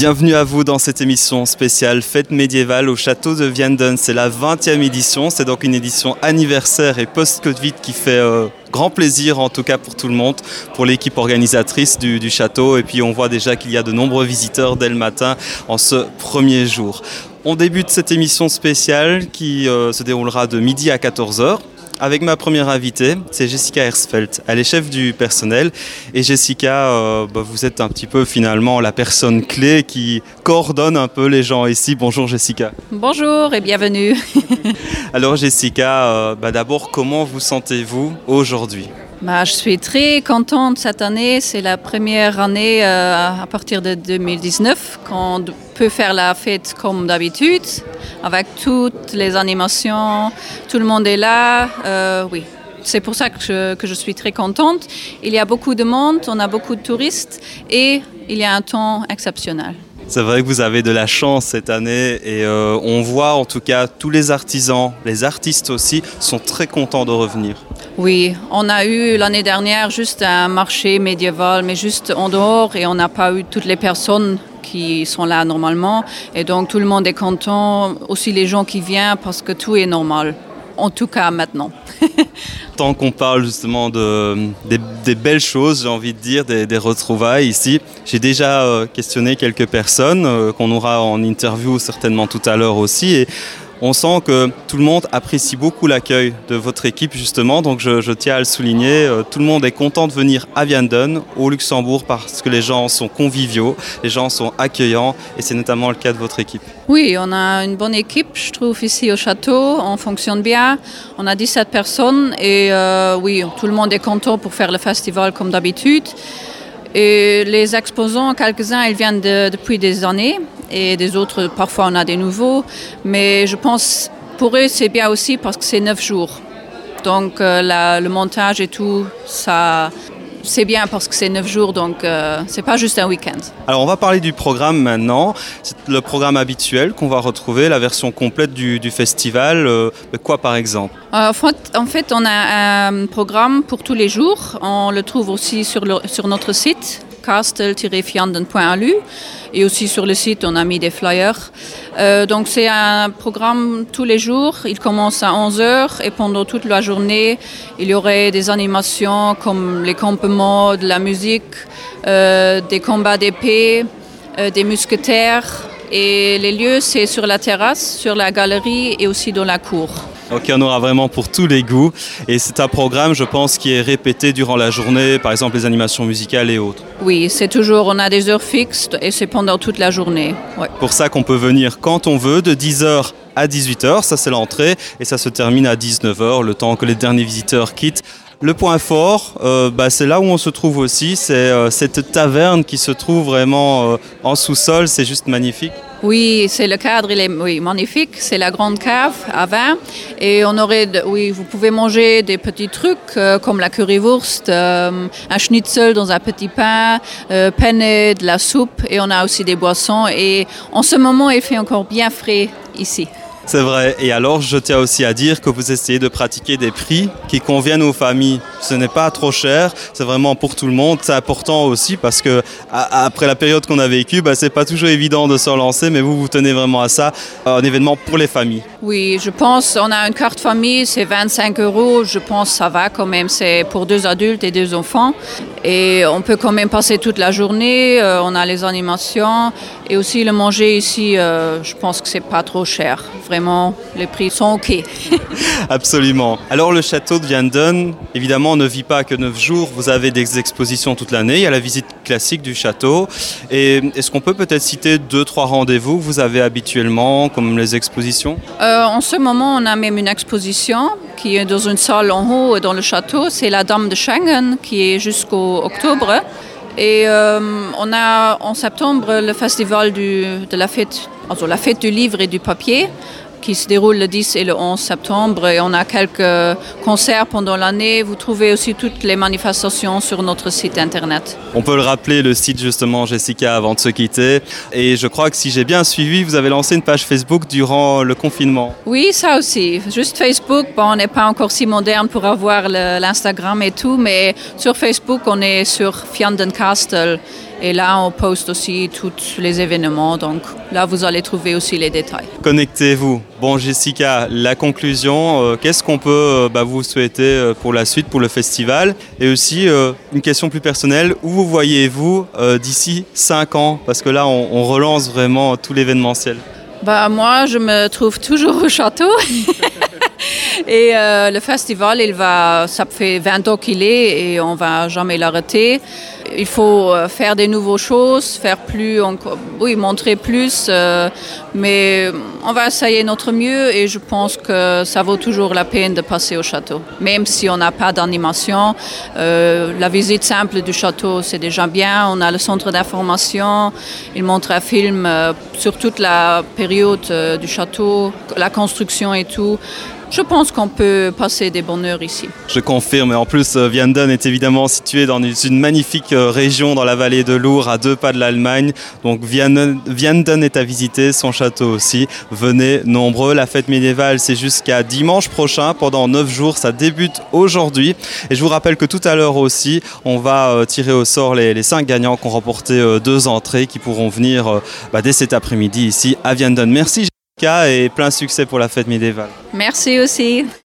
Bienvenue à vous dans cette émission spéciale Fête médiévale au château de Vianden. C'est la 20e édition, c'est donc une édition anniversaire et post-Covid qui fait euh, grand plaisir en tout cas pour tout le monde, pour l'équipe organisatrice du, château. Et puis on voit déjà qu'il y a de nombreux visiteurs dès le matin en ce premier jour. On débute cette émission spéciale qui euh, se déroulera de midi à 14h avec ma première invitée, c'est Jessica Hersfeld. Elle est chef du personnel. Et Jessica, euh, bah, vous êtes un petit peu finalement la personne clé qui coordonne un peu les gens ici. Bonjour Jessica. Bonjour et bienvenue. Alors Jessica, euh, bah, d'abord, comment vous sentez-vous aujourd'hui? Bah, je suis très contente cette année. C'est la première année euh, à partir de 2019 qu'on peut faire la fête comme d'habitude, avec toutes les animations. Tout le monde est là. Euh, oui, c'est pour ça que je, suis très contente. Il y a beaucoup de monde, on a beaucoup de touristes et il y a un temps exceptionnel. C'est vrai que vous avez de la chance cette année et euh, on voit en tout cas tous les artisans, les artistes aussi sont très contents de revenir. Oui, on a eu l'année dernière juste un marché médiéval, mais juste en dehors et on n'a pas eu toutes les personnes qui sont là normalement. Et donc tout le monde est content, aussi les gens qui viennent parce que tout est normal. En tout cas maintenant. Tant qu'on parle justement de, des, belles choses, j'ai envie de dire, des, retrouvailles ici, j'ai déjà euh, questionné quelques personnes euh, qu'on aura en interview certainement tout à l'heure aussi. On sent que tout le monde apprécie beaucoup l'accueil de votre équipe justement, donc je, tiens à le souligner. Euh, tout le monde est content de venir à Vianden, au Luxembourg, parce que les gens sont conviviaux, les gens sont accueillants, et c'est notamment le cas de votre équipe. Oui, on a une bonne équipe, je trouve, ici au château. On fonctionne bien. On a 17 personnes, et euh, oui, tout le monde est content pour faire le festival comme d'habitude. Et les exposants, quelques-uns, ils viennent de, depuis des années et des autres, parfois on a des nouveaux. Mais je pense pour eux, c'est bien aussi parce que c'est neuf jours. Donc euh, la, le montage et tout, ça, c'est bien parce que c'est neuf jours, donc euh, c'est pas juste un week-end. Alors on va parler du programme maintenant. C'est le programme habituel qu'on va retrouver, la version complète du, du festival. Euh, quoi par exemple? Euh, En fait, on a un programme pour tous les jours. On le trouve aussi sur, le, sur notre site castle-fianden.lu et aussi sur le site on a mis des flyers. Euh, donc c'est un programme tous les jours, il commence à 11h et pendant toute la journée il y aurait des animations comme les campements, de la musique, euh, des combats d'épée, euh, des mousquetaires et les lieux c'est sur la terrasse, sur la galerie et aussi dans la cour. Donc il y en aura vraiment pour tous les goûts. Et c'est un programme, je pense, qui est répété durant la journée, par exemple les animations musicales et autres. Oui, c'est toujours, on a des heures fixes et c'est pendant toute la journée. Ouais. Pour ça qu'on peut venir quand on veut, de 10h à 18h, ça c'est l'entrée, et ça se termine à 19h, le temps que les derniers visiteurs quittent. Le point fort, euh, bah, c'est là où on se trouve aussi, c'est euh, cette taverne qui se trouve vraiment euh, en sous-sol, c'est juste magnifique. Oui, c'est le cadre, il est oui, magnifique. C'est la grande cave à vin. Et on aurait, oui, vous pouvez manger des petits trucs euh, comme la currywurst, euh, un schnitzel dans un petit pain, euh, penne, de la soupe. Et on a aussi des boissons. Et en ce moment, il fait encore bien frais ici. C'est vrai. Et alors, je tiens aussi à dire que vous essayez de pratiquer des prix qui conviennent aux familles. Ce n'est pas trop cher, c'est vraiment pour tout le monde. C'est important aussi parce que après la période qu'on a vécue, bah, c'est pas toujours évident de se relancer, mais vous, vous tenez vraiment à ça, un événement pour les familles. Oui, je pense, on a une carte famille, c'est 25 euros. Je pense ça va quand même. C'est pour deux adultes et deux enfants. Et on peut quand même passer toute la journée. Euh, on a les animations et aussi le manger ici. Euh, je pense que c'est pas trop cher. Vraiment les prix sont ok. Absolument. Alors le château de Vianden, évidemment, ne vit pas que 9 jours. Vous avez des expositions toute l'année. Il y a la visite classique du château. Et est-ce qu'on peut peut-être citer deux, trois rendez-vous que vous avez habituellement, comme les expositions? Euh, En ce moment, on a même une exposition qui est dans une salle en haut dans le château. C'est la Dame de Schengen qui est jusqu'au octobre. Et euh, on a en septembre le festival de la fête, also la fête du livre et du papier qui se déroule le 10 et le 11 septembre et on a quelques concerts pendant l'année. Vous trouvez aussi toutes les manifestations sur notre site internet. On peut le rappeler le site justement Jessica avant de se quitter et je crois que si j'ai bien suivi vous avez lancé une page Facebook durant le confinement. Oui ça aussi, juste Facebook, bon, on n'est pas encore si moderne pour avoir l'Instagram et tout mais sur Facebook on est sur Fianden Castle Et là, on poste aussi tous les événements. Donc là, vous allez trouver aussi les détails. Connectez-vous. Bon, Jessica, la conclusion, euh, qu'est-ce qu'on peut euh, bah, vous souhaiter euh, pour la suite, pour le festival? Et aussi, une question plus personnelle, où vous voyez-vous d'ici 5 ans? Parce que là, on, on relance vraiment tout l'événementiel. Bah, moi, je me trouve toujours au château. Et euh, le festival, il va, ça fait 20 ans qu'il est et on va jamais l'arrêter. Il faut euh, faire des nouvelles choses, faire plus, oui, montrer plus, euh, mais on va essayer notre mieux et je pense que ça vaut toujours la peine de passer au château. Même si on n'a pas d'animation, la visite simple du château, c'est déjà bien. On a le centre d'information, il montre un film sur toute la période du château, la construction et tout. Je pense qu'on peut passer des bonnes heures ici. Je confirme. En plus, euh, Vianden est évidemment situé dans une magnifique euh, région dans la vallée de Lourdes, à deux pas de l'Allemagne. Donc Vianden est à visiter, son château aussi. Venez nombreux. La fête médiévale, c'est jusqu'à dimanche prochain, pendant neuf jours. Ça débute aujourd'hui. Et je vous rappelle que tout à l'heure aussi, on va euh, tirer au sort les, cinq gagnants qui ont remporté deux entrées, qui pourront venir bah, dès cet après-midi ici à Vianden. Merci et plein succès pour la fête médiévale. Merci aussi.